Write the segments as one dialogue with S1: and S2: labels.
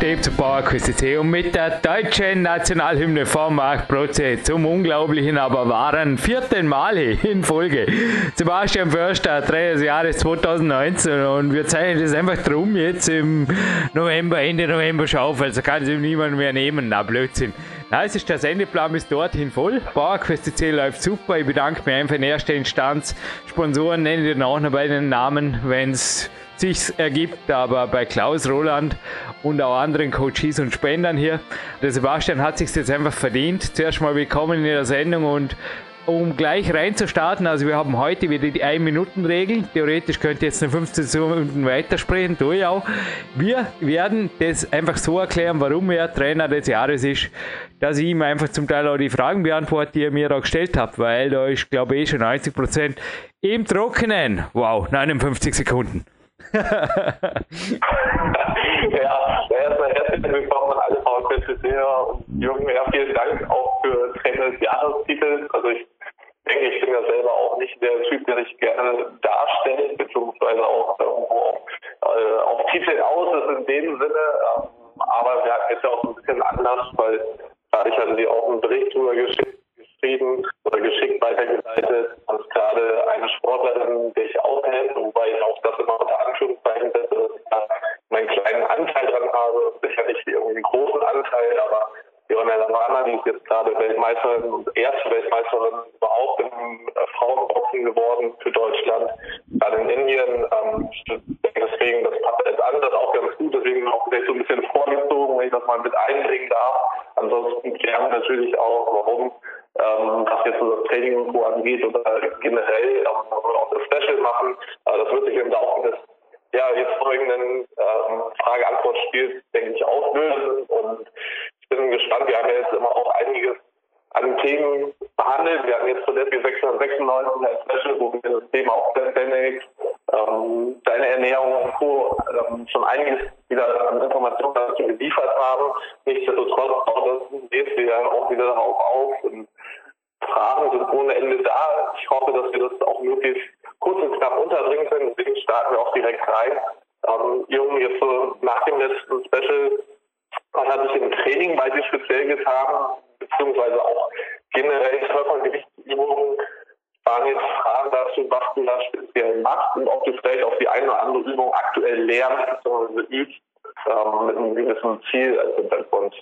S1: Tape zu PowerQuest und mit der deutschen Nationalhymne von Marc Protze zum unglaublichen, aber wahren vierten Mal in Folge. Sebastian Förster, Trainer des Jahres 2019 und wir zeichnen das einfach drum jetzt im November, Ende November schon auf, also kann es ihm niemand mehr nehmen, na Blödsinn. Na, es ist der Sendeplan bis dorthin voll. PowerQuest läuft super. Ich bedanke mich einfach in erster Instanz. Sponsoren nenne ich dann auch noch bei den Namen, wenn es sich ergibt, aber bei Klaus Roland und auch anderen Coaches und Spendern hier. Der Sebastian hat sich jetzt einfach verdient. Zuerst mal willkommen in der Sendung und um gleich reinzustarten, also wir haben heute wieder die 1-Minuten-Regel. Theoretisch könnt ihr jetzt eine 15 Minuten weitersprechen, tue ich auch. Wir werden das einfach so erklären, warum er Trainer des Jahres ist, dass ich ihm einfach zum Teil auch die Fragen beantworte, die ihr mir auch gestellt habt, weil da ist, glaube ich, schon 90% im Trockenen. Wow, 59 Sekunden.
S2: Ja, erstmal herzlich willkommen an alle VfB-Hörer und Jürgen, ja, vielen Dank auch für Trainer des Jahrestitels. Also ich denke, ich bin ja selber auch nicht der Typ, der sich gerne darstellt, beziehungsweise auch irgendwo äh, auf Titel aus ist in dem Sinne. Ähm, aber wir hatten jetzt ja auch ein bisschen Anlass, weil dadurch hatten sie auch einen Bericht drüber geschickt, geschrieben oder geschickt weitergeleitet, dass gerade eine Sportlerin dich aufhält, wobei ich auch das immer unter Anführungszeichen setze, dass ich da meinen kleinen Anteil dran habe, sicher nicht irgendwie einen großen Anteil, aber Johanna Lamana, die ist jetzt gerade Weltmeisterin und erste Weltmeisterin überhaupt im äh, Frauenboxen geworden für Deutschland, gerade in Indien. Ähm, deswegen, das passt jetzt an, das auch ganz gut, deswegen auch vielleicht so ein bisschen vorgezogen, wenn ich das mal mit einbringen darf. Ansonsten klären wir natürlich auch, warum ähm, was jetzt so das Training und so angeht oder generell, ähm, auch das Special machen. Äh, das wird sich im Laufe des ja, jetzt folgenden ähm, Frage-Antwort-Spiels, denke ich, auflösen. Und ich bin gespannt. Wir haben ja jetzt immer auch einiges an Themen behandelt. Wir hatten jetzt zuletzt die 696 als Special, wo wir das Thema auch Pandemic, ähm, deine Ernährung und Co. Ähm, schon einiges wieder an Informationen dazu geliefert haben. Nichtsdestotrotz, geht wir auch wieder darauf auf. Und Fragen sind ohne Ende da. Ich hoffe, dass wir das auch möglichst kurz und knapp unterbringen können. Deswegen starten wir auch direkt rein. Ähm, Jungen, jetzt so nach dem letzten Special, was hat sich im Training bei dir speziell getan, beziehungsweise auch generell Körpergewichtsübungen? Waren Fragen dazu, was du da speziell machst und ob du vielleicht auch die eine oder andere Übung aktuell lernst bzw. übst ähm, mit einem gewissen Ziel als Hintergrund.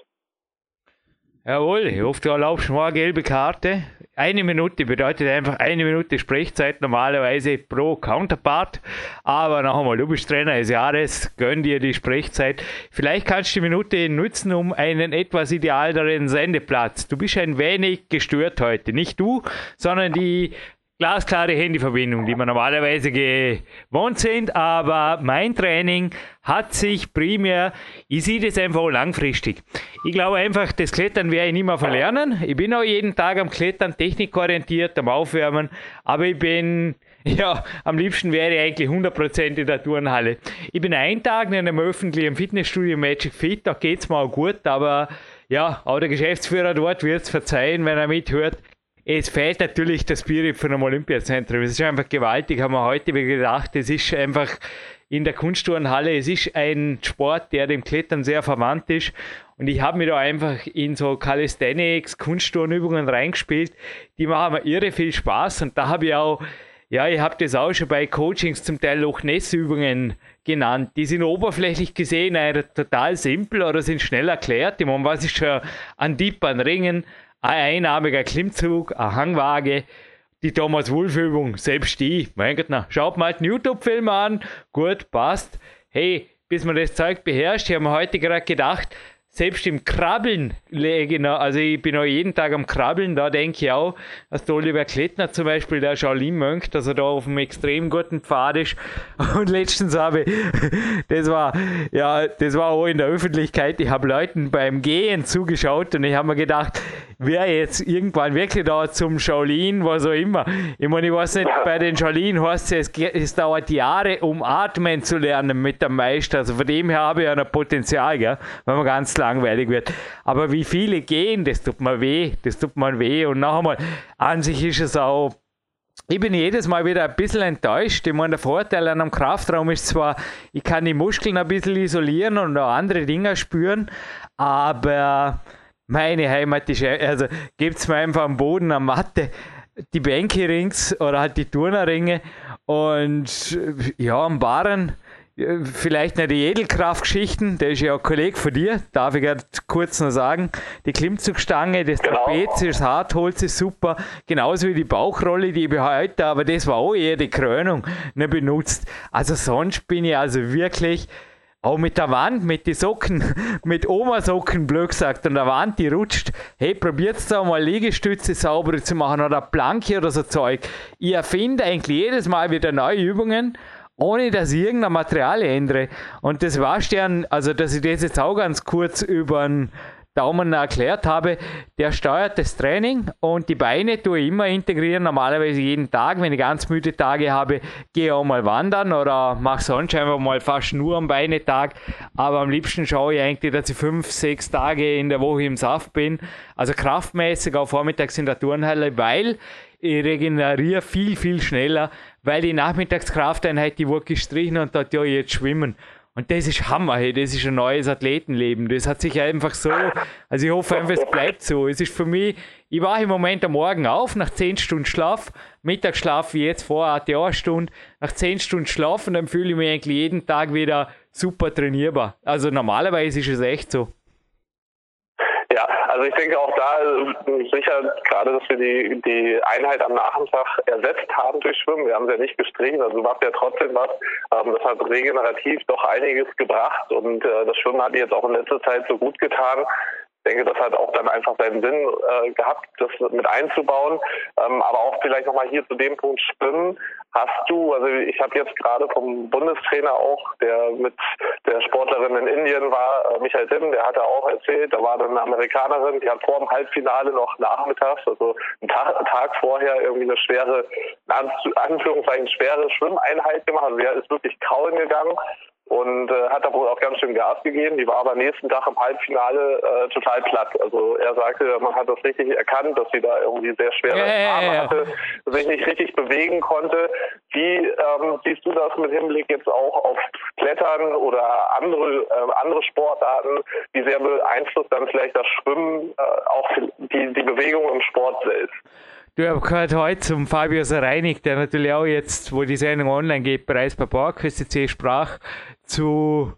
S1: Jawohl, ich hoffe, du erlaubst mir eine gelbe Karte. Eine Minute bedeutet einfach eine Minute Sprechzeit normalerweise pro Counterpart. Aber noch einmal, du bist Trainer des Jahres, gönn dir die Sprechzeit. Vielleicht kannst du die Minute nutzen, um einen etwas idealeren Sendeplatz. Du bist ein wenig gestört heute. Nicht du, sondern die glasklare Handyverbindung, die wir normalerweise gewohnt sind, aber mein Training hat sich primär, ich sehe das einfach langfristig. Ich glaube einfach, das Klettern werde ich nicht mehr verlernen. Ich bin auch jeden Tag am Klettern, technikorientiert, am Aufwärmen, aber ich bin, ja, am liebsten wäre ich eigentlich 100% in der Turnhalle. Ich bin einen Tag in einem öffentlichen Fitnessstudio Magic Fit, da geht es mir auch gut, aber ja, auch der Geschäftsführer dort wird es verzeihen, wenn er mithört es fehlt natürlich das Spirit von einem Olympiazentrum. Es ist einfach gewaltig, haben wir heute gedacht. Es ist einfach in der Kunstturnhalle, es ist ein Sport, der dem Klettern sehr verwandt ist. Und ich habe mir da einfach in so Calisthenics, Kunstturnübungen reingespielt. Die machen mir irre viel Spaß. Und da habe ich auch, ja, ich habe das auch schon bei Coachings zum Teil Loch Ness-Übungen genannt. Die sind oberflächlich gesehen total simpel oder sind schnell erklärt. Ich meine, was ist schon an Deep, an Ringen, ein einarmiger Klimmzug, eine Hangwaage. die Thomas Wolf Übung, selbst die, mein Gott, na, schaut mal den YouTube-Film an, gut, passt. Hey, bis man das Zeug beherrscht, ich habe mir heute gerade gedacht, selbst im Krabbeln lege ich also ich bin auch jeden Tag am Krabbeln, da denke ich auch, dass der Oliver Klettner zum Beispiel, der Shaolin Mönch, dass er da auf einem extrem guten Pfad ist. Und letztens habe ich, das war, ja, das war auch in der Öffentlichkeit, ich habe Leuten beim Gehen zugeschaut und ich habe mir gedacht, wer jetzt irgendwann wirklich da zum Shaolin, was auch immer. Ich meine, ich weiß nicht, bei den Shaolin heißt es, es dauert Jahre, um atmen zu lernen mit dem Meister. Also von dem her habe ich ja ein Potenzial, gell, wenn man ganz langweilig wird. Aber wie viele gehen, das tut mir weh, das tut mir weh. Und noch einmal, an sich ist es auch ich bin jedes Mal wieder ein bisschen enttäuscht. Ich meine, der Vorteil an einem Kraftraum ist zwar, ich kann die Muskeln ein bisschen isolieren und auch andere Dinge spüren, aber meine Heimat ist, also gibt es mir einfach am Boden, am Matte, die Bänke rings oder halt die Turnerringe und ja, am Barren vielleicht nicht die Edelkraftgeschichten, der ist ja auch Kollege von dir, darf ich gerade kurz noch sagen. Die Klimmzugstange, das genau. Trapez, das Hartholz ist super, genauso wie die Bauchrolle, die ich heute, aber das war auch eher die Krönung, nicht benutzt. Also sonst bin ich also wirklich auch mit der Wand, mit den Socken, mit Oma-Socken, blöd gesagt, und der Wand, die rutscht. Hey, probiert da mal Liegestütze sauber zu machen oder Planke oder so Zeug. Ich erfinde eigentlich jedes Mal wieder neue Übungen, ohne dass ich irgendein Material ändere. Und das war dann, also dass ich das jetzt auch ganz kurz über einen Daumen erklärt habe, der steuert das Training und die Beine tue ich immer integrieren, normalerweise jeden Tag. Wenn ich ganz müde Tage habe, gehe ich auch mal wandern oder mache sonst einfach mal fast nur am Beinetag. Aber am liebsten schaue ich eigentlich, dass ich fünf, sechs Tage in der Woche im Saft bin. Also kraftmäßig auch vormittags in der Turnhalle, weil ich regeneriere viel, viel schneller, weil die Nachmittagskrafteinheit, die wurde gestrichen und dort ja jetzt schwimmen. Und das ist Hammer, hey, das ist ein neues Athletenleben. Das hat sich einfach so, also ich hoffe einfach, es bleibt so. Es ist für mich, ich wache im Moment am Morgen auf, nach 10 Stunden Schlaf, Mittagsschlaf wie jetzt vor ATA Stunde, nach 10 Stunden Schlaf und dann fühle ich mich eigentlich jeden Tag wieder super trainierbar. Also normalerweise ist es echt so.
S2: Also ich denke auch da sicher gerade, dass wir die, die Einheit am Nachmittag ersetzt haben durch Schwimmen. Wir haben sie ja nicht gestrichen, also macht ja trotzdem was. Ähm, das hat regenerativ doch einiges gebracht und äh, das Schwimmen hat jetzt auch in letzter Zeit so gut getan denke, das hat auch dann einfach seinen Sinn äh, gehabt, das mit einzubauen. Ähm, aber auch vielleicht nochmal hier zu dem Punkt Schwimmen. Hast du, also ich habe jetzt gerade vom Bundestrainer auch, der mit der Sportlerin in Indien war, äh, Michael Sim, der hatte auch erzählt, da war dann eine Amerikanerin, die hat vor dem Halbfinale noch nachmittags, also einen Tag, Tag vorher irgendwie eine schwere, in Anführungszeichen schwere Schwimmeinheit gemacht. Also der ist wirklich kauen gegangen und äh, hat da wohl auch ganz schön Gas gegeben. Die war aber nächsten Tag im Halbfinale äh, total platt. Also er sagte, man hat das richtig erkannt, dass sie da irgendwie sehr schwere ja, Arme hatte, sich nicht richtig bewegen konnte. Wie ähm, siehst du das mit Hinblick jetzt auch auf Klettern oder andere äh, andere Sportarten? Wie sehr beeinflusst dann vielleicht das Schwimmen äh, auch die, die Bewegung im Sport selbst?
S1: Du hast gehört heute zum Fabio Sareinig, der natürlich auch jetzt, wo die Sendung online geht, bereits bei PowerQuest sprach, zu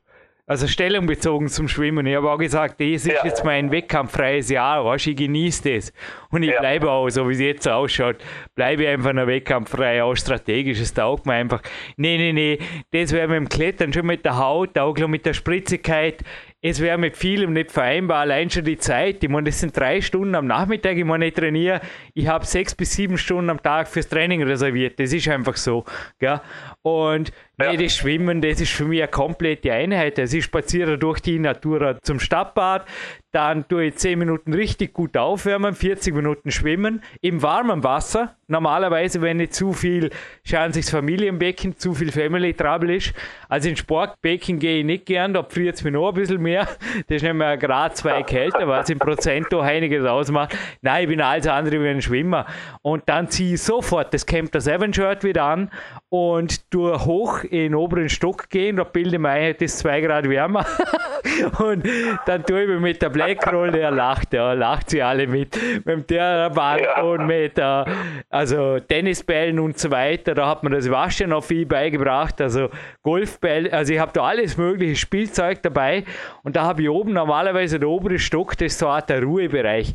S1: also Stellung bezogen zum Schwimmen. Ich habe auch gesagt, das ist ja. jetzt mein wettkampffreies Jahr, weißt, ich genieße das. Und ich ja. bleibe auch, so wie es jetzt ausschaut, bleibe einfach noch wettkampffrei, auch strategisch, es taugt mir einfach. Nee, nee, nee, das wäre mit dem Klettern schon mit der Haut, auch mit der Spritzigkeit, es wäre mit vielem nicht vereinbar, allein schon die Zeit. Ich meine, das sind drei Stunden am Nachmittag, ich meine, ich trainiere, ich habe sechs bis sieben Stunden am Tag fürs Training reserviert. Das ist einfach so. Gell? Und ja. das Schwimmen, das ist für mich eine komplette Einheit. Also ich spaziere durch die Natur zum Stadtbad, dann tue ich 10 Minuten richtig gut aufwärmen, 40 Minuten schwimmen im warmen Wasser. Normalerweise, wenn nicht zu viel, schauen sich das Familienbecken, zu viel Family Trouble ist. Also in Sportbecken gehe ich nicht gern, da friert es mir noch ein bisschen mehr. Das ist nicht mehr Grad 2 kälter, was im Prozent auch einiges ausmacht. Nein, ich bin alles andere wie ein Schwimmer. Und dann ziehe ich sofort das Camp der Seven Shirt wieder an und tue hoch in den oberen Stock gehen, da bilde ich mir ein, das ist 2 Grad wärmer. und dann tue ich mir mit der Blackroll, er lacht, ja, lacht sie alle mit, mit dem Terraband ja. und mit äh, also Tennisbällen und so weiter. Da hat man das Waschen noch viel beigebracht, also Golfbälle, also ich habe da alles mögliche Spielzeug dabei und da habe ich oben normalerweise der obere Stock, das ist so eine Art der Ruhebereich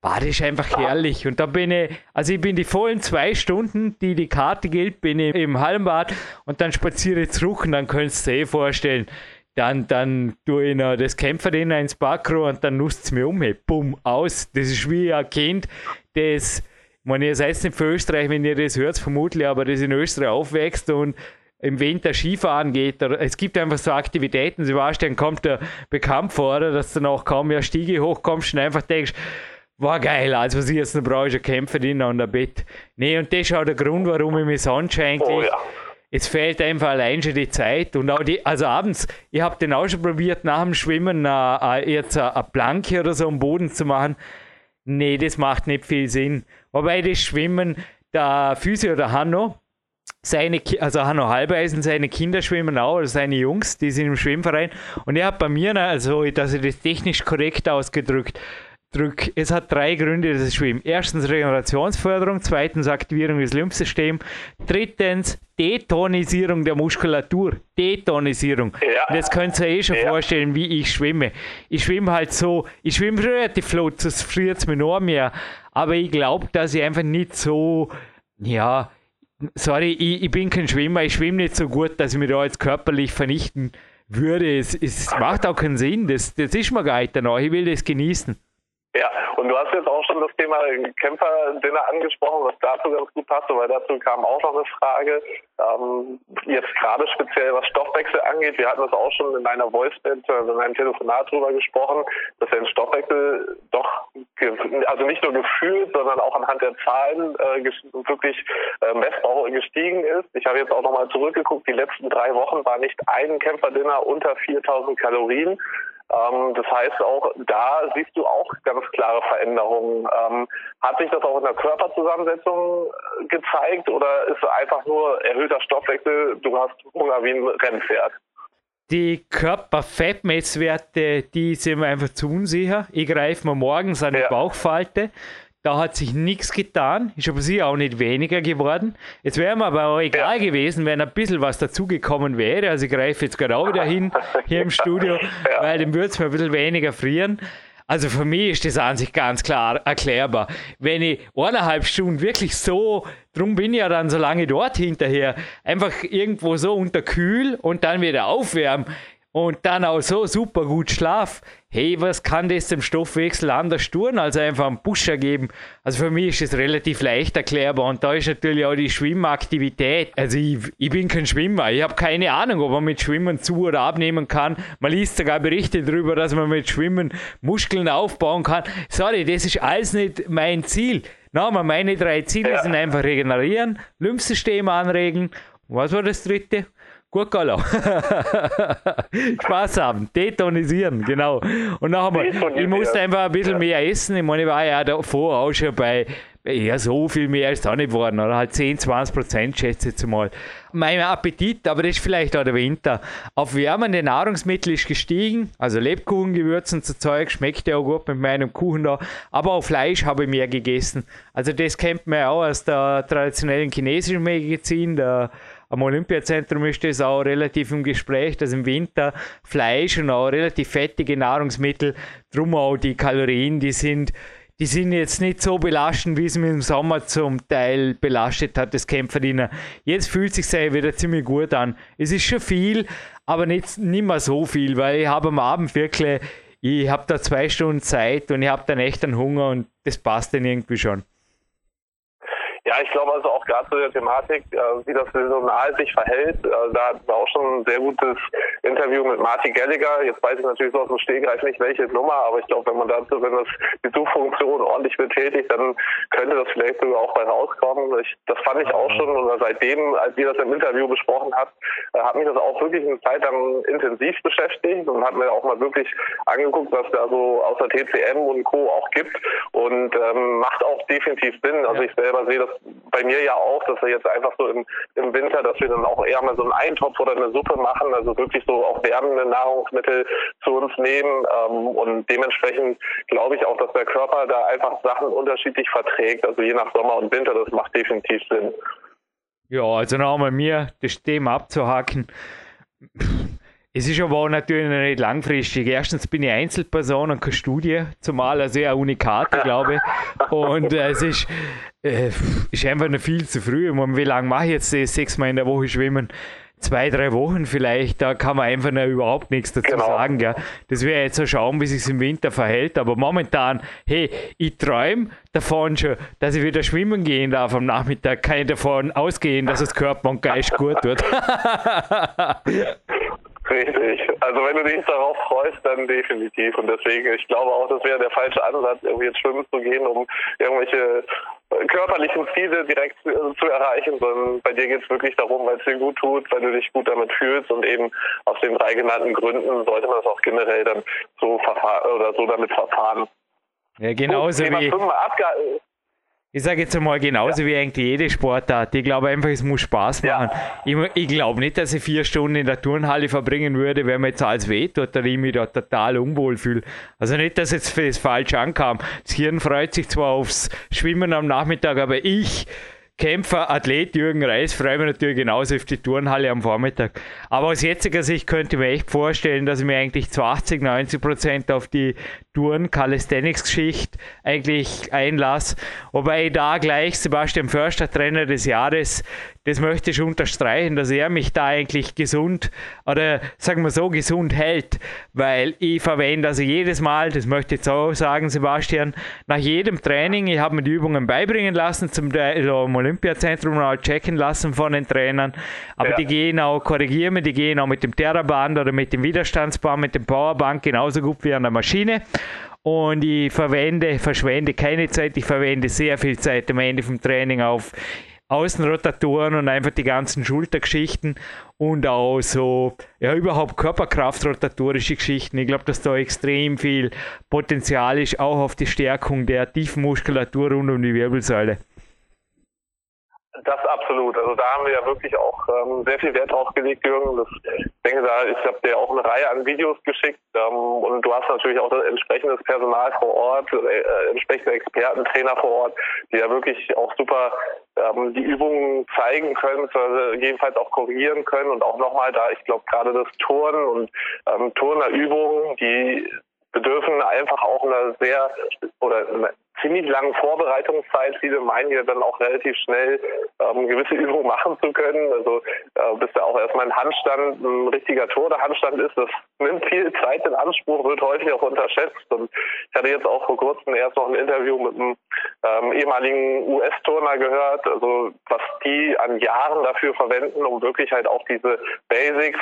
S1: war das einfach herrlich. Und da bin ich, also ich bin die vollen zwei Stunden, die die Karte gilt, bin ich im Hallenbad und dann spaziere ich zurück und dann könntest du dir eh vorstellen, dann, dann tue ich noch das Kämpferdiener ins Backrohr und dann nutzt es mir um. Hey, bumm, aus. Das ist wie ein Kind, das, ich meine, ihr seid nicht für Österreich, wenn ihr das hört, vermutlich, aber das in Österreich aufwächst und im Winter Skifahren geht. Es gibt einfach so Aktivitäten, sie weißt, dann kommt der bekannt vor, dass du noch kaum mehr Stiege hochkommst und einfach denkst, war geil, also was ich jetzt noch brauche, ist ein Kämpferdiener und ein Bett. Nee, und das ist auch der Grund, warum ich mich sonst eigentlich oh, ja es fehlt einfach allein schon die Zeit und auch die, also abends, ich habe den auch schon probiert, nach dem Schwimmen uh, jetzt eine Planke oder so am Boden zu machen. Nee, das macht nicht viel Sinn. Wobei das Schwimmen, der Physio, der Hanno, seine, also Hanno Halbeisen, seine Kinder schwimmen auch, oder seine Jungs, die sind im Schwimmverein. Und er hat bei mir, also, dass er das technisch korrekt ausgedrückt, drück. Es hat drei Gründe, das Schwimmen. Erstens Regenerationsförderung, zweitens Aktivierung des Lymphsystems, drittens Detonisierung der Muskulatur. Detonisierung. Ja. Das könnt ihr eh schon ja. vorstellen, wie ich schwimme. Ich schwimme halt so, ich schwimme relativ flott, das friert es mir noch mehr. Aber ich glaube, dass ich einfach nicht so, ja, sorry, ich, ich, bin kein Schwimmer, ich schwimme nicht so gut, dass ich mich da jetzt körperlich vernichten würde. Es, es macht auch keinen Sinn, das, das ist mir gar nicht danach. Ich will das genießen.
S2: Ja, und du hast jetzt auch schon das Thema Kämpfer-Dinner angesprochen, was dazu ganz gut passt, weil dazu kam auch noch eine Frage. Ähm, jetzt gerade speziell was Stoffwechsel angeht, wir hatten das auch schon in einer Voice-Band, also in einem Telefonat drüber gesprochen, dass der Stoffwechsel doch, also nicht nur gefühlt, sondern auch anhand der Zahlen äh, wirklich äh, messbar gestiegen ist. Ich habe jetzt auch nochmal zurückgeguckt, die letzten drei Wochen war nicht ein Kämpfer-Dinner unter 4000 Kalorien. Ähm, das heißt, auch da siehst du auch ganz klare Veränderungen. Ähm, hat sich das auch in der Körperzusammensetzung äh, gezeigt oder ist es einfach nur erhöhter Stoffwechsel, du hast Hunger wie ein Rennpferd?
S1: Die Körperfettmesswerte, die sind mir einfach zu unsicher. Ich greife mir morgens an die ja. Bauchfalte da hat sich nichts getan, ist aber sicher auch nicht weniger geworden. Jetzt wäre mir aber auch egal gewesen, wenn ein bisschen was dazugekommen wäre. Also ich greife jetzt gerade auch wieder hin hier im Studio, weil dann würde es mir ein bisschen weniger frieren. Also für mich ist das an sich ganz klar erklärbar. Wenn ich eineinhalb Stunden wirklich so, drum bin ich ja dann so lange dort hinterher, einfach irgendwo so unterkühl und dann wieder aufwärmen, und dann auch so super gut schlaf. Hey, was kann das dem Stoffwechsel anders tun, als einfach einen Pusher geben? Also für mich ist es relativ leicht erklärbar und da ist natürlich auch die Schwimmaktivität. Also ich, ich bin kein Schwimmer, ich habe keine Ahnung, ob man mit Schwimmen zu- oder abnehmen kann. Man liest sogar Berichte darüber, dass man mit Schwimmen Muskeln aufbauen kann. Sorry, das ist alles nicht mein Ziel. Nochmal, meine drei Ziele ja. sind einfach regenerieren, Lymphsystem anregen. Was war das dritte? Gut Gurkala. Spaß haben, detonisieren, genau. Und nachher mal, ich musste einfach ein bisschen ja. mehr essen. Ich meine, ich war ja davor auch schon bei, ja, so viel mehr ist da nicht geworden, oder halt 10, 20 Prozent, schätze ich jetzt mal. Mein Appetit, aber das ist vielleicht auch der Winter, auf wärmende Nahrungsmittel ist gestiegen, also Lebkuchengewürzen zu Zeug, schmeckt ja auch gut mit meinem Kuchen da, aber auch Fleisch habe ich mehr gegessen. Also das kennt man ja auch aus der traditionellen chinesischen Medizin, der am Olympiazentrum ist das auch relativ im Gespräch, dass im Winter Fleisch und auch relativ fettige Nahrungsmittel, drum auch die Kalorien, die sind, die sind jetzt nicht so belastend, wie es mir im Sommer zum Teil belastet hat, das Kämpferdiener. Jetzt fühlt sich sehr wieder ziemlich gut an. Es ist schon viel, aber nicht, nicht mehr so viel, weil ich habe am Abend wirklich, ich habe da zwei Stunden Zeit und ich habe dann echt einen Hunger und das passt dann irgendwie schon.
S2: Ja, ich glaube also auch gerade zu der Thematik, äh, wie das saisonal sich verhält. Äh, da hatten wir auch schon ein sehr gutes Interview mit Martin Gallagher. Jetzt weiß ich natürlich so aus dem Stehgreif nicht, welche Nummer, aber ich glaube, wenn man dazu, wenn das die Suchfunktion ordentlich betätigt, dann könnte das vielleicht sogar auch bei rauskommen. Ich, das fand ich auch schon und seitdem, als wir das im Interview besprochen hat, äh, hat mich das auch wirklich eine Zeit lang intensiv beschäftigt und hat mir auch mal wirklich angeguckt, was da so außer TCM und Co. auch gibt und ähm, macht auch definitiv Sinn. Also ich selber sehe das bei mir ja auch, dass wir jetzt einfach so im, im Winter, dass wir dann auch eher mal so einen Eintopf oder eine Suppe machen, also wirklich so auch wärmende Nahrungsmittel zu uns nehmen. Ähm, und dementsprechend glaube ich auch, dass der Körper da einfach Sachen unterschiedlich verträgt. Also je nach Sommer und Winter, das macht definitiv Sinn.
S1: Ja, also nochmal mir das Thema abzuhaken es ist aber natürlich nicht langfristig. Erstens bin ich Einzelperson und keine Studie, zumal also eine Unikate, glaube ich. Und äh, es ist, äh, ist einfach noch viel zu früh. Meine, wie lange mache ich jetzt das sechsmal in der Woche schwimmen? zwei, drei Wochen vielleicht, da kann man einfach noch überhaupt nichts dazu genau. sagen. Gell? Das wäre jetzt so schauen, wie sich im Winter verhält. Aber momentan, hey, ich träume davon schon, dass ich wieder schwimmen gehen darf am Nachmittag. Kann ich davon ausgehen, dass es Körper und Geist gut wird.
S2: Richtig. Also wenn du dich darauf freust, dann definitiv. Und deswegen, ich glaube auch, das wäre der falsche Ansatz, irgendwie jetzt schwimmen zu gehen, um irgendwelche körperlichen Ziele direkt zu erreichen, sondern bei dir geht es wirklich darum, weil es dir gut tut, weil du dich gut damit fühlst und eben aus den drei genannten Gründen sollte man es auch generell dann so verfahren oder so damit verfahren.
S1: Ja, genauso Gut, wie ich sage jetzt einmal genauso ja. wie eigentlich jede Sportart. Ich glaube einfach, es muss Spaß machen. Ja. Ich, ich glaube nicht, dass ich vier Stunden in der Turnhalle verbringen würde, wenn mir jetzt alles wehtut oder ich mich da total unwohl fühle. Also nicht, dass jetzt das falsch ankam. Das Hirn freut sich zwar aufs Schwimmen am Nachmittag, aber ich Kämpfer, Athlet Jürgen Reis freue mich natürlich genauso auf die Turnhalle am Vormittag. Aber aus jetziger Sicht könnte ich mir echt vorstellen, dass ich mir eigentlich zu 80, 90 Prozent auf die Touren Calisthenics Geschichte eigentlich einlasse. Wobei ich da gleich Sebastian Förster, Trainer des Jahres, das möchte ich unterstreichen, dass er mich da eigentlich gesund oder sagen wir so gesund hält, weil ich verwende also jedes Mal, das möchte ich jetzt auch sagen, Sebastian, nach jedem Training, ich habe mir die Übungen beibringen lassen, zum also im Olympiazentrum auch checken lassen von den Trainern, aber ja. die gehen auch, korrigieren mir, die gehen auch mit dem Terraband oder mit dem Widerstandsband, mit dem Powerbank genauso gut wie an der Maschine und ich verwende, verschwende keine Zeit, ich verwende sehr viel Zeit am Ende vom Training auf Außenrotatoren und einfach die ganzen Schultergeschichten und auch so, ja, überhaupt Körperkraftrotatorische Geschichten. Ich glaube, dass da extrem viel Potenzial ist, auch auf die Stärkung der tiefen Muskulatur rund um die Wirbelsäule.
S2: Das absolut. Also da haben wir ja wirklich auch ähm, sehr viel Wert drauf gelegt, Jürgen. Das, ich denke, da ich habe dir auch eine Reihe an Videos geschickt ähm, und du hast natürlich auch entsprechendes Personal vor Ort, äh, entsprechende Experten, Trainer vor Ort, die ja wirklich auch super ähm, die Übungen zeigen können, jedenfalls auch korrigieren können und auch nochmal da, ich glaube gerade das Turnen und ähm, Turnerübungen, die bedürfen einfach auch einer sehr oder einer ziemlich langen Vorbereitungszeit. Viele meinen ja dann auch relativ schnell ähm, gewisse Übungen machen zu können. Also äh, bis da auch erstmal ein Handstand ein richtiger Tor der Handstand ist, das nimmt viel Zeit in Anspruch, wird häufig auch unterschätzt. Und ich hatte jetzt auch vor kurzem erst noch ein Interview mit einem ähm, ehemaligen US-Turner gehört, also was die an Jahren dafür verwenden, um wirklich halt auch diese Basics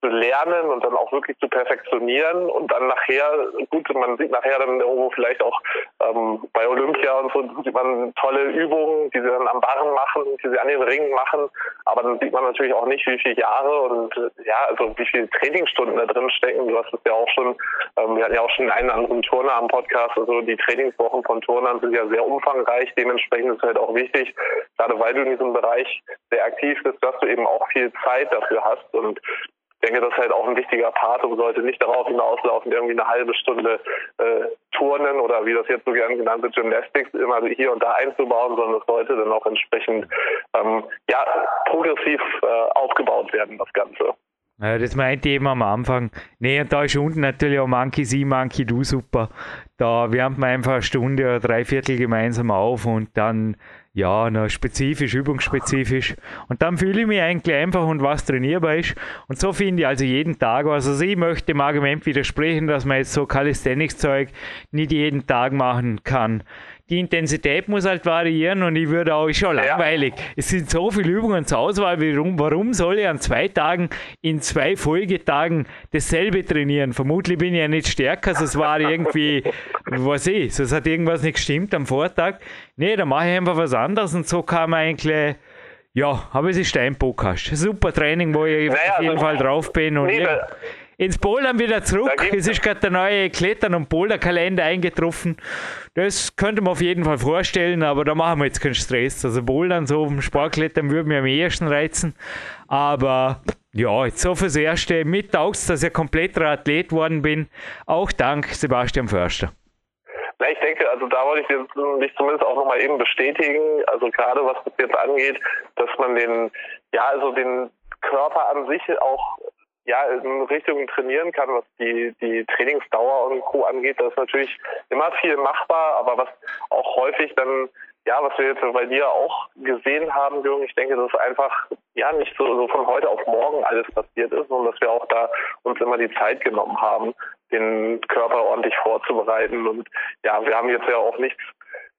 S2: zu lernen und dann auch wirklich zu perfektionieren und dann nachher, gut, man sieht nachher dann irgendwo vielleicht auch ähm, bei Olympia und so sieht man tolle Übungen, die sie dann am Barren machen, die sie an den Ringen machen, aber dann sieht man natürlich auch nicht, wie viele Jahre und ja, also wie viele Trainingsstunden da drin stecken. Du hast es ja auch schon, ähm, wir hatten ja auch schon einen anderen Turner am Podcast, also die Trainingswochen von Turnern sind ja sehr umfangreich, dementsprechend ist es halt auch wichtig, gerade weil du in diesem Bereich sehr aktiv bist, dass du eben auch viel Zeit dafür hast und ich denke, das ist halt auch ein wichtiger Part und sollte nicht darauf hinauslaufen, irgendwie eine halbe Stunde äh, Turnen oder wie das jetzt so gerne genannte Gymnastics immer hier und da einzubauen, sondern es sollte dann auch entsprechend ähm, ja, progressiv äh, aufgebaut werden, das Ganze.
S1: Das meinte ich eben am Anfang. Nee, und da ist unten natürlich auch Monkey Sie, Monkey Du super. Da wärmt man einfach eine Stunde oder drei Viertel gemeinsam auf und dann ja, na, spezifisch, übungsspezifisch. Und dann fühle ich mich eigentlich einfach und was trainierbar ist. Und so finde ich also jeden Tag was. Also ich möchte dem Argument widersprechen, dass man jetzt so Calisthenics-Zeug nicht jeden Tag machen kann die Intensität muss halt variieren und ich würde auch, ist schon langweilig. Ja. Es sind so viele Übungen zur Auswahl, warum, warum soll ich an zwei Tagen in zwei Folgetagen dasselbe trainieren? Vermutlich bin ich ja nicht stärker, es war irgendwie, was ich, es hat irgendwas nicht gestimmt am Vortag. Nee, da mache ich einfach was anderes und so man eigentlich ja, aber es ist dein Podcast. Super Training, wo ich naja, auf jeden also, Fall drauf bin. Und nee, ins Bouldern wieder zurück. Es ist gerade der neue Klettern- und Boulderkalender eingetroffen. Das könnte man auf jeden Fall vorstellen, aber da machen wir jetzt keinen Stress. Also Bouldern, so vom Sportklettern würde mich am ehesten reizen. Aber ja, jetzt so fürs Erste. Mit taugt dass ich kompletter Athlet worden bin. Auch dank Sebastian Förster.
S2: Na, ich denke, also da wollte ich dich zumindest auch nochmal eben bestätigen, also gerade was das jetzt angeht, dass man den, ja, also den Körper an sich auch ja, in Richtungen trainieren kann, was die, die Trainingsdauer und Co. angeht, das ist natürlich immer viel machbar, aber was auch häufig dann, ja, was wir jetzt bei dir auch gesehen haben, Jürgen, ich denke, dass einfach ja nicht so, so von heute auf morgen alles passiert ist, sondern dass wir auch da uns immer die Zeit genommen haben, den Körper ordentlich vorzubereiten. Und ja, wir haben jetzt ja auch nichts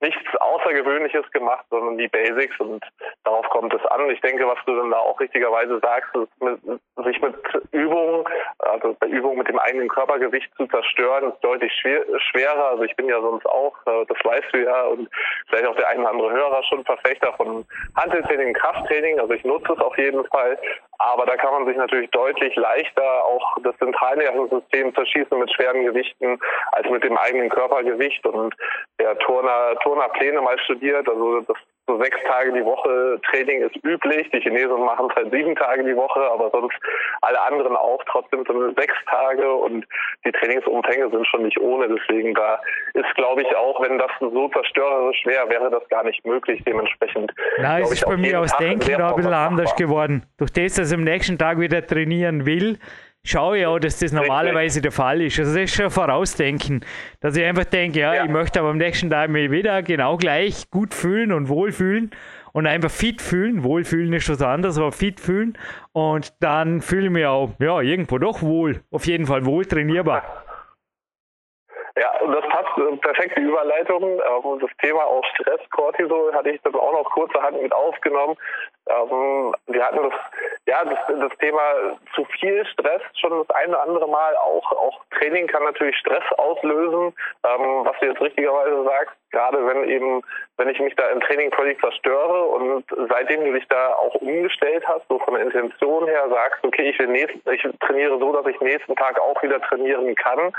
S2: nichts Außergewöhnliches gemacht, sondern die Basics und darauf kommt es an. Ich denke, was du dann da auch richtigerweise sagst, ist, mit, sich mit Übungen, also bei Übungen mit dem eigenen Körpergewicht zu zerstören, ist deutlich schwer, schwerer. Also ich bin ja sonst auch, äh, das weißt du ja, und vielleicht auch der eine oder andere Hörer schon Verfechter von Handeltraining, Krafttraining. Also ich nutze es auf jeden Fall. Aber da kann man sich natürlich deutlich leichter auch das Zentralnervensystem zerschießen mit schweren Gewichten als mit dem eigenen Körpergewicht. Und der Turner, Turner Pläne mal studiert, also das so sechs Tage die Woche Training ist üblich. Die Chinesen machen es halt sieben Tage die Woche, aber sonst alle anderen auch trotzdem zumindest sechs Tage und die Trainingsumfänge sind schon nicht ohne. Deswegen da ist, glaube ich, auch wenn das so zerstörerisch wäre, wäre das gar nicht möglich. Dementsprechend.
S1: Nein, es ist bei mir aus Denken da ein bisschen anders geworden. Durch das, dass ich am nächsten Tag wieder trainieren will, schaue ich auch, dass das normalerweise der Fall ist. Also das ist schon vorausdenken, dass ich einfach denke, ja, ja. ich möchte aber am nächsten Tag mich wieder genau gleich gut fühlen und wohlfühlen und einfach fit fühlen. Wohlfühlen ist was anderes, aber fit fühlen. Und dann fühle ich mich auch, ja, irgendwo doch wohl. Auf jeden Fall wohl trainierbar.
S2: Ja, und das passt, äh, perfekte Überleitung. Ähm, das Thema auch Stress, Cortisol hatte ich dann auch noch kurzerhand mit aufgenommen. Ähm, wir hatten das, ja, das, das Thema zu viel Stress schon das eine oder andere Mal. Auch, auch Training kann natürlich Stress auslösen, ähm, was du jetzt richtigerweise sagst. Gerade wenn eben, wenn ich mich da im Training völlig zerstöre und seitdem du dich da auch umgestellt hast, so von der Intention her sagst, okay, ich will nächsten, ich trainiere so, dass ich nächsten Tag auch wieder trainieren kann,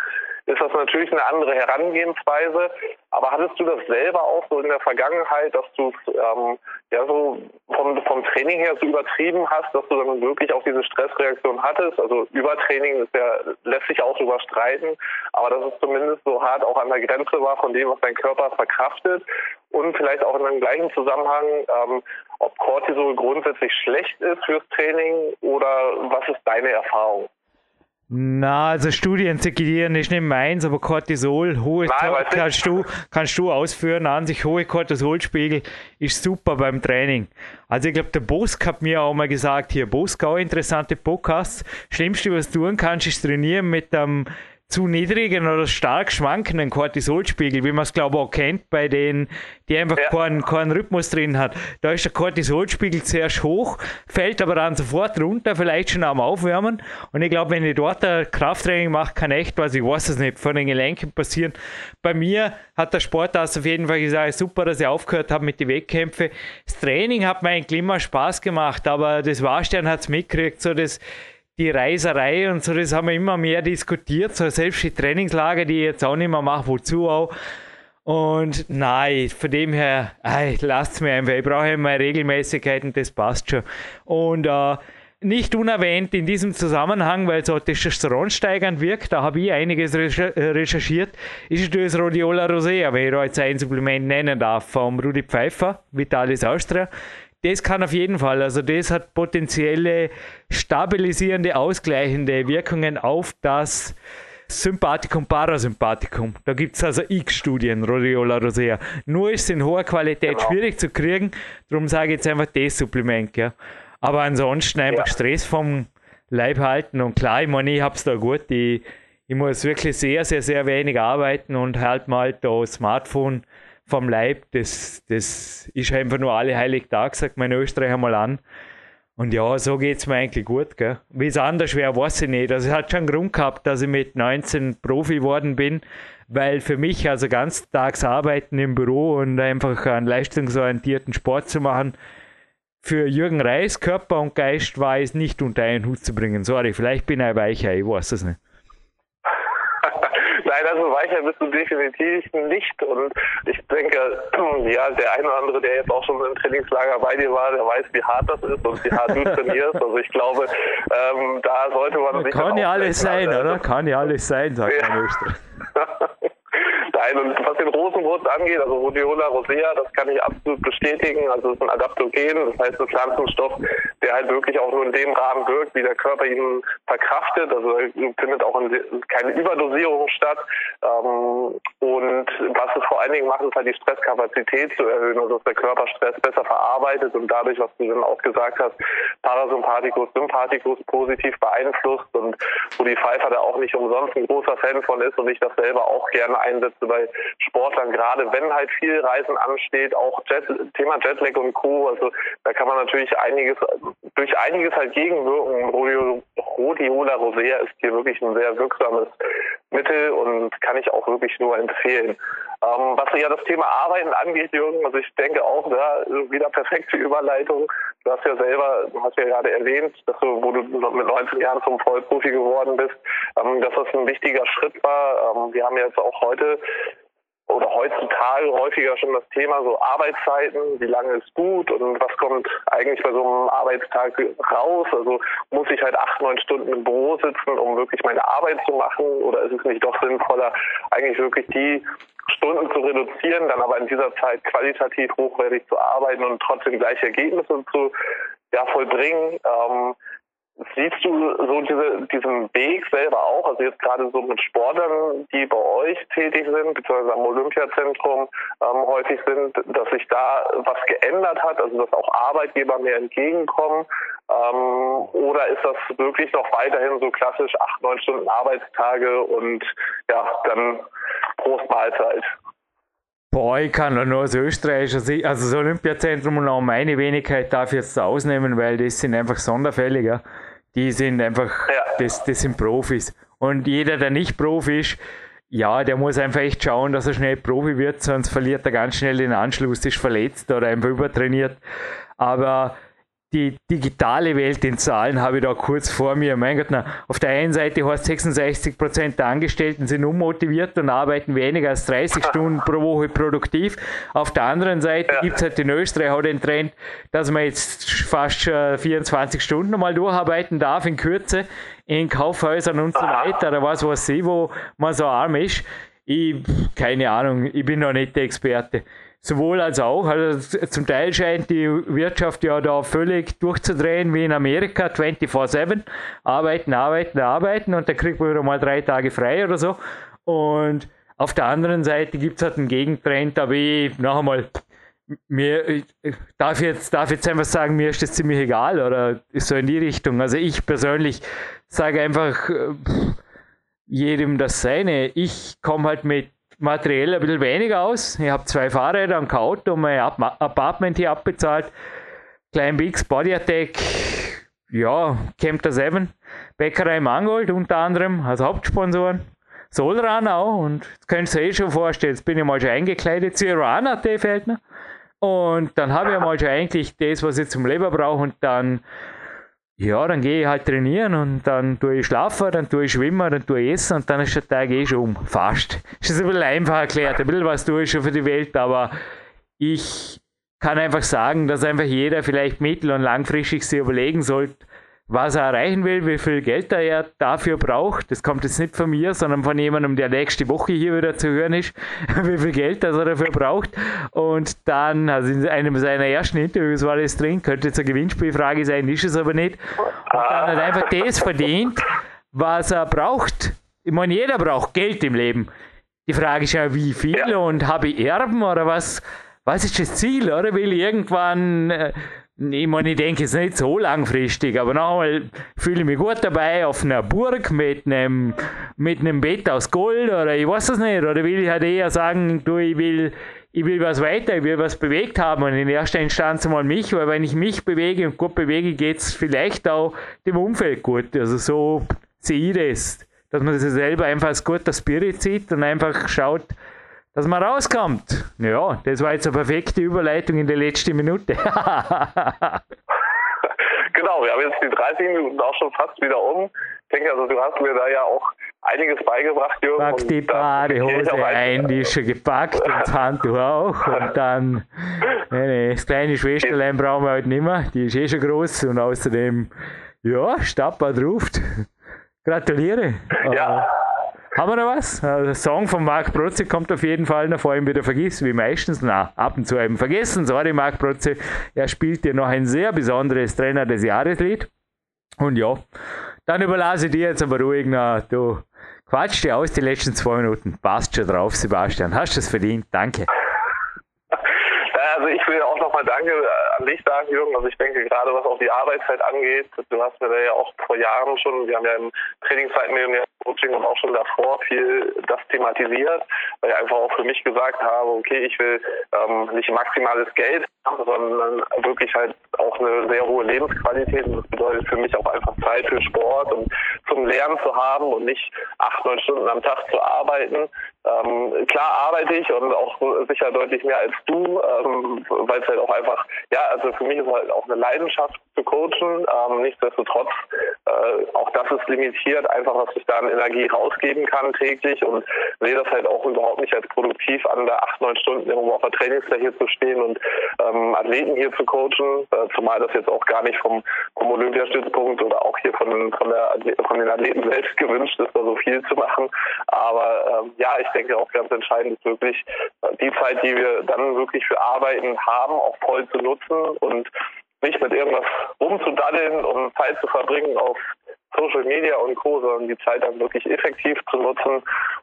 S2: ist das natürlich eine andere Herangehensweise. Aber hattest du das selber auch so in der Vergangenheit, dass du es ähm, ja so vom, vom Training her so übertrieben hast, dass du dann wirklich auch diese Stressreaktion hattest? Also Übertraining ist ja, lässt sich auch drüber streiten, aber dass es zumindest so hart auch an der Grenze war von dem, was dein Körper verkraftet und vielleicht auch in einem gleichen Zusammenhang, ähm, ob Cortisol grundsätzlich schlecht ist fürs Training oder was ist deine Erfahrung?
S1: Na, also Studien zirkulieren ist nicht meins, aber Cortisol, hohe Nein, kannst du, kannst du ausführen. An sich hohe Cortisolspiegel ist super beim Training. Also ich glaube, der Bosk hat mir auch mal gesagt, hier Bosk auch interessante Podcasts. Schlimmste, was du tun kannst, ist trainieren mit einem zu niedrigen oder stark schwankenden Cortisolspiegel, wie man es glaube ich auch kennt bei denen, die einfach ja. keinen, keinen Rhythmus drin hat. Da ist der Cortisolspiegel zuerst hoch, fällt aber dann sofort runter, vielleicht schon am Aufwärmen. Und ich glaube, wenn ich dort ein Krafttraining mache, kann echt was, ich weiß es nicht, von den Gelenken passieren. Bei mir hat der Sportarzt auf jeden Fall gesagt, super, dass ich aufgehört habe mit den Wettkämpfen. Das Training hat mir eigentlich immer Spaß gemacht, aber das Warstern hat es mitgekriegt, so das die Reiserei und so, das haben wir immer mehr diskutiert. So selbst die Trainingslager, die ich jetzt auch nicht mehr mache, wozu auch. Und nein, von dem her, lasst es mir einfach. Ich brauche immer Regelmäßigkeiten, das passt schon. Und äh, nicht unerwähnt in diesem Zusammenhang, weil so Testosteron steigernd wirkt, da habe ich einiges recherchiert, ist das Rhodiola rosea, wenn ich da jetzt ein Supplement nennen darf, vom Rudi Pfeiffer, Vitalis Austria das kann auf jeden Fall. Also das hat potenzielle stabilisierende, ausgleichende Wirkungen auf das Sympathikum, Parasympathikum. Da gibt es also X-Studien, Rhodiola rosea. Nur ist es in hoher Qualität genau. schwierig zu kriegen, darum sage ich jetzt einfach das Supplement. Ja. Aber ansonsten einfach ja. Stress vom Leib halten und klar, ich meine, ich habe es da gut. Ich, ich muss wirklich sehr, sehr, sehr wenig arbeiten und halt mal da Smartphone vom Leib, das, das ist einfach nur alle heilig Tag, sagt mein Österreicher mal an. Und ja, so geht es mir eigentlich gut. Wie es anders wäre, weiß ich nicht. Also es hat schon einen Grund gehabt, dass ich mit 19 Profi geworden bin, weil für mich also ganztags arbeiten im Büro und einfach einen leistungsorientierten Sport zu machen, für Jürgen Reis, Körper und Geist war es nicht unter einen Hut zu bringen. Sorry, vielleicht bin ich ein Weicher, ich weiß es nicht.
S2: Also weicher bist du definitiv nicht. Und ich denke, ja, der eine oder andere, der jetzt auch schon im Trainingslager bei dir war, der weiß, wie hart das ist und wie hart du trainierst. Also ich glaube, ähm, da sollte man sich.
S1: Kann ja alles sein, oder? Kann ja alles sein, sagt ja. man
S2: Nein, und was den Rosenwurz angeht, also Rhodiola rosea, das kann ich absolut bestätigen. Also es ist ein Adaptogen, das heißt ein Pflanzenstoff, der halt wirklich auch nur in dem Rahmen wirkt, wie der Körper ihn verkraftet. Also findet auch keine Überdosierung statt. Ähm, und was es vor allen Dingen macht, ist halt die Stresskapazität zu erhöhen, also dass der Körper Stress besser verarbeitet und dadurch, was du dann auch gesagt hast, Parasympathikus, Sympathikus positiv beeinflusst und wo die Pfeiffer da auch nicht umsonst ein großer Fan von ist und ich das selber auch gerne einsetze bei Sportlern, gerade wenn halt viel Reisen ansteht, auch Jet, Thema Jetlag und Co. Also da kann man natürlich einiges, durch einiges halt gegenwirken. Rhodiola rosea ist hier wirklich ein sehr wirksames Mittel und kann ich auch wirklich nur empfehlen. Ähm, was ja das Thema Arbeiten angeht, Jürgen, also ich denke auch, ja, wieder perfekte Überleitung. Du hast ja selber, du hast ja gerade erwähnt, dass du, wo du mit 19 Jahren zum Vollprofi geworden bist, ähm, dass das ein wichtiger Schritt war. Ähm, wir haben jetzt auch heute oder heutzutage häufiger schon das Thema so Arbeitszeiten, wie lange ist gut und was kommt eigentlich bei so einem Arbeitstag raus? Also muss ich halt acht, neun Stunden im Büro sitzen, um wirklich meine Arbeit zu machen oder ist es nicht doch sinnvoller, eigentlich wirklich die Stunden zu reduzieren, dann aber in dieser Zeit qualitativ hochwertig zu arbeiten und trotzdem gleiche Ergebnisse zu ja, vollbringen? Ähm, Siehst du so diese, diesen Weg selber auch, also jetzt gerade so mit Sportlern, die bei euch tätig sind, beziehungsweise am Olympiazentrum ähm, häufig sind, dass sich da was geändert hat, also dass auch Arbeitgeber mehr entgegenkommen? Ähm, oder ist das wirklich noch weiterhin so klassisch acht, neun Stunden Arbeitstage und ja, dann Prost?
S1: Boah, ich kann nur als Österreicher, also das Olympiazentrum und auch meine Wenigkeit darf ich jetzt ausnehmen, weil das sind einfach Sonderfälle, gell? Die sind einfach, ja. das, das sind Profis. Und jeder, der nicht Profi ist, ja, der muss einfach echt schauen, dass er schnell Profi wird, sonst verliert er ganz schnell den Anschluss, ist verletzt oder einfach übertrainiert. Aber die digitale Welt in Zahlen habe ich da kurz vor mir. Mein Gott, na, auf der einen Seite heißt 66 Prozent der Angestellten sind unmotiviert und arbeiten weniger als 30 Stunden pro Woche produktiv. Auf der anderen Seite ja. gibt es halt in Österreich auch den Trend, dass man jetzt fast äh, 24 Stunden mal durcharbeiten darf in Kürze in Kaufhäusern und so weiter. Oder was weiß ich, wo man so arm ist. Ich, keine Ahnung, ich bin noch nicht der Experte sowohl als auch. Also zum Teil scheint die Wirtschaft ja da völlig durchzudrehen wie in Amerika, 24-7. Arbeiten, arbeiten, arbeiten und dann kriegt man wieder mal drei Tage frei oder so. Und auf der anderen Seite gibt es halt einen Gegentrend, da wie noch einmal, mir, darf jetzt, darf jetzt einfach sagen, mir ist das ziemlich egal oder so in die Richtung. Also ich persönlich sage einfach äh, jedem das Seine. Ich komme halt mit materiell ein bisschen weniger aus. Ich habe zwei Fahrräder und kein und mein Apartment hier abbezahlt. Klein Bix, Body Attack, ja, Camper 7, Bäckerei Mangold unter anderem als Hauptsponsoren. Solran auch und das könnt ihr euch eh schon vorstellen, jetzt bin ich mal schon eingekleidet. Zirana, der fällt. Und dann habe ich mal schon eigentlich das, was ich zum Leben brauche und dann ja, dann gehe ich halt trainieren und dann tue ich schlafen, dann tue ich schwimmen, dann tue ich essen und dann ist der Tag eh schon um. Fast. Das ist ein bisschen einfach erklärt, ein bisschen was tue ich schon für die Welt, aber ich kann einfach sagen, dass einfach jeder vielleicht mittel- und langfristig sich überlegen sollte, was er erreichen will, wie viel Geld er dafür braucht. Das kommt jetzt nicht von mir, sondern von jemandem, der nächste Woche hier wieder zu hören ist, wie viel Geld das er dafür braucht. Und dann, also in einem seiner ersten Interviews war das drin, könnte jetzt eine Gewinnspielfrage sein, ist es aber nicht. Und dann hat er einfach das verdient, was er braucht. Ich meine, jeder braucht Geld im Leben. Die Frage ist ja, wie viel und habe ich Erben oder was? Was ist das Ziel, oder? Will ich irgendwann äh, ich meine, ich denke es nicht so langfristig, aber nochmal fühle ich mich gut dabei auf einer Burg mit einem, mit einem Bett aus Gold oder ich weiß es nicht. Oder will ich halt eher sagen, du, ich will, ich will was weiter, ich will was bewegt haben und in erster Instanz mal mich, weil wenn ich mich bewege und gut bewege, geht es vielleicht auch dem Umfeld gut. Also so sehe ich das, dass man sich selber einfach als guter Spirit sieht und einfach schaut, dass man rauskommt. Ja, das war jetzt eine perfekte Überleitung in der letzten Minute. genau,
S2: wir haben jetzt die 30 Minuten auch schon fast wieder um. Ich denke, also du hast mir da ja auch einiges beigebracht, Jürgen.
S1: Pack die Badehose ein, ein, die ist schon gepackt und das Handtuch auch. Und dann, nee, nee, das kleine Schwesterlein brauchen wir halt nicht mehr. Die ist eh schon groß und außerdem, ja, Stadtbad ruft. Gratuliere.
S2: Ja.
S1: Haben wir noch was? Der Song von Marc Protze kommt auf jeden Fall noch vor ihm wieder vergisst, wie meistens. Na, ab und zu eben vergessen. Sorry, Marc Protze. Er spielt dir noch ein sehr besonderes Trainer des Jahreslied. Und ja, dann überlasse ich dir jetzt aber ruhig noch. Du quatsch dir aus die letzten zwei Minuten. Passt schon drauf, Sebastian. Hast du es verdient. Danke.
S2: Also ich will auch nochmal Danke an dich sagen, Jürgen. Also ich denke gerade, was auch die Arbeitszeit angeht, du hast mir da ja auch vor Jahren schon, wir haben ja im Trainingszeitmillionär Coaching und auch schon davor viel das thematisiert, weil ich einfach auch für mich gesagt habe, okay, ich will ähm, nicht maximales Geld sondern wirklich halt auch eine sehr hohe Lebensqualität. Und das bedeutet für mich auch einfach Zeit für Sport und zum Lernen zu haben und nicht acht, neun Stunden am Tag zu arbeiten. Ähm, klar arbeite ich und auch sicher deutlich mehr als du, ähm, weil es halt auch einfach, ja, also für mich ist halt auch eine Leidenschaft zu coachen. Ähm, nichtsdestotrotz, äh, auch das ist limitiert, einfach was ich da an Energie rausgeben kann täglich und sehe das halt auch überhaupt nicht als produktiv an, da acht, neun Stunden irgendwo auf der Trainingsfläche zu stehen und ähm, Athleten hier zu coachen, äh, zumal das jetzt auch gar nicht vom, vom Olympiastützpunkt oder auch hier von, von, der, von den Athleten selbst gewünscht ist, da so viel zu machen. Aber ähm, ja, ich denke auch ganz entscheidend ist wirklich äh, die Zeit, die wir dann wirklich für Arbeiten haben, auch voll zu nutzen und nicht mit irgendwas rumzudaddeln und Zeit zu verbringen auf Social Media und Co., sondern die Zeit dann wirklich effektiv zu nutzen.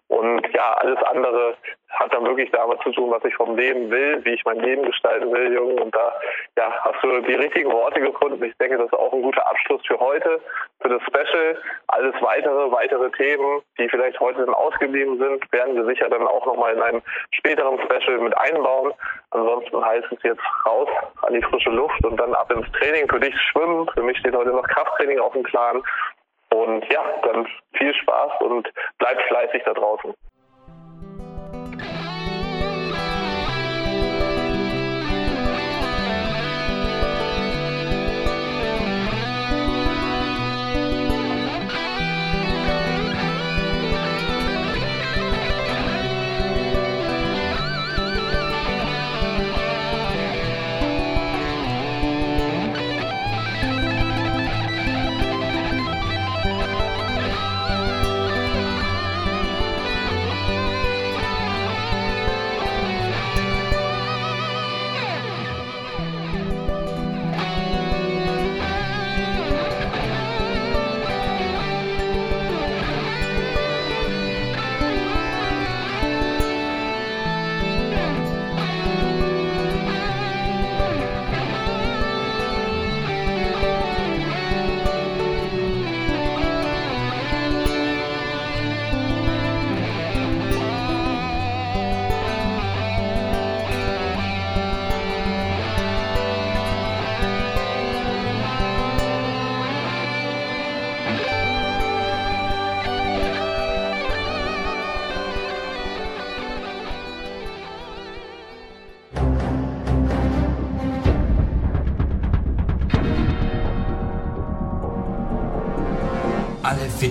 S2: Und ja, alles andere hat dann wirklich damit zu tun, was ich vom Leben will, wie ich mein Leben gestalten will, Jungen. Und da ja, hast du die richtigen Worte gefunden. Ich denke, das ist auch ein guter Abschluss für heute, für das Special. Alles weitere, weitere Themen, die vielleicht heute dann ausgeblieben sind, werden wir sicher dann auch nochmal in einem späteren Special mit einbauen. Ansonsten heißt es jetzt raus an die frische Luft und dann ab ins Training. Für dich schwimmen. Für mich steht heute noch Krafttraining auf dem Plan. Und ja, dann viel Spaß und bleibt fleißig da draußen.